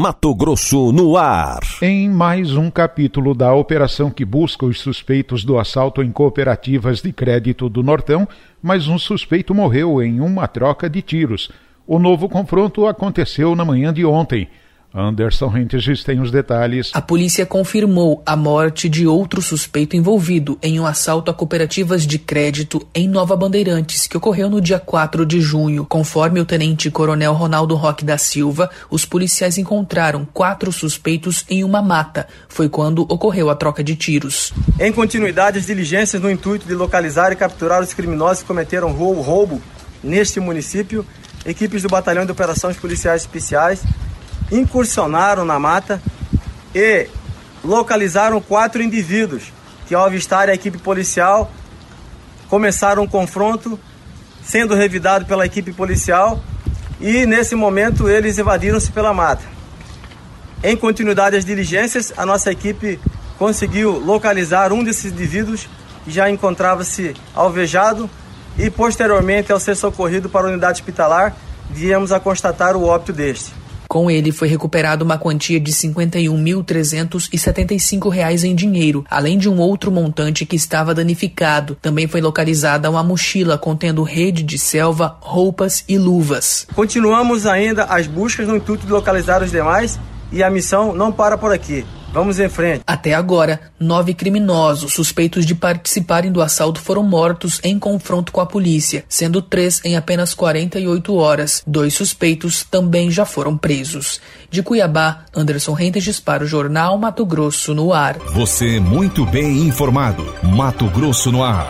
Mato Grosso no ar. Em mais um capítulo da operação que busca os suspeitos do assalto em cooperativas de crédito do Nortão, mais um suspeito morreu em uma troca de tiros. O novo confronto aconteceu na manhã de ontem. Anderson Rentes tem os detalhes. A polícia confirmou a morte de outro suspeito envolvido em um assalto a cooperativas de crédito em Nova Bandeirantes, que ocorreu no dia 4 de junho. Conforme o tenente-coronel Ronaldo Roque da Silva, os policiais encontraram quatro suspeitos em uma mata. Foi quando ocorreu a troca de tiros. Em continuidade, as diligências no intuito de localizar e capturar os criminosos que cometeram roubo neste município, equipes do Batalhão de Operações Policiais Especiais incursionaram na mata e localizaram quatro indivíduos que, ao avistarem a equipe policial, começaram um confronto, sendo revidado pela equipe policial e, nesse momento, eles evadiram-se pela mata. Em continuidade às diligências, a nossa equipe conseguiu localizar um desses indivíduos que já encontrava-se alvejado e, posteriormente, ao ser socorrido para a unidade hospitalar, viemos a constatar o óbito deste. Com ele foi recuperado uma quantia de R$ 51.375 em dinheiro, além de um outro montante que estava danificado. Também foi localizada uma mochila contendo rede de selva, roupas e luvas. Continuamos ainda as buscas no intuito de localizar os demais e a missão não para por aqui. Vamos em frente. Até agora, nove criminosos suspeitos de participarem do assalto foram mortos em confronto com a polícia, sendo três em apenas 48 horas. Dois suspeitos também já foram presos. De Cuiabá, Anderson Rentes para o Jornal Mato Grosso no ar. Você muito bem informado. Mato Grosso no ar.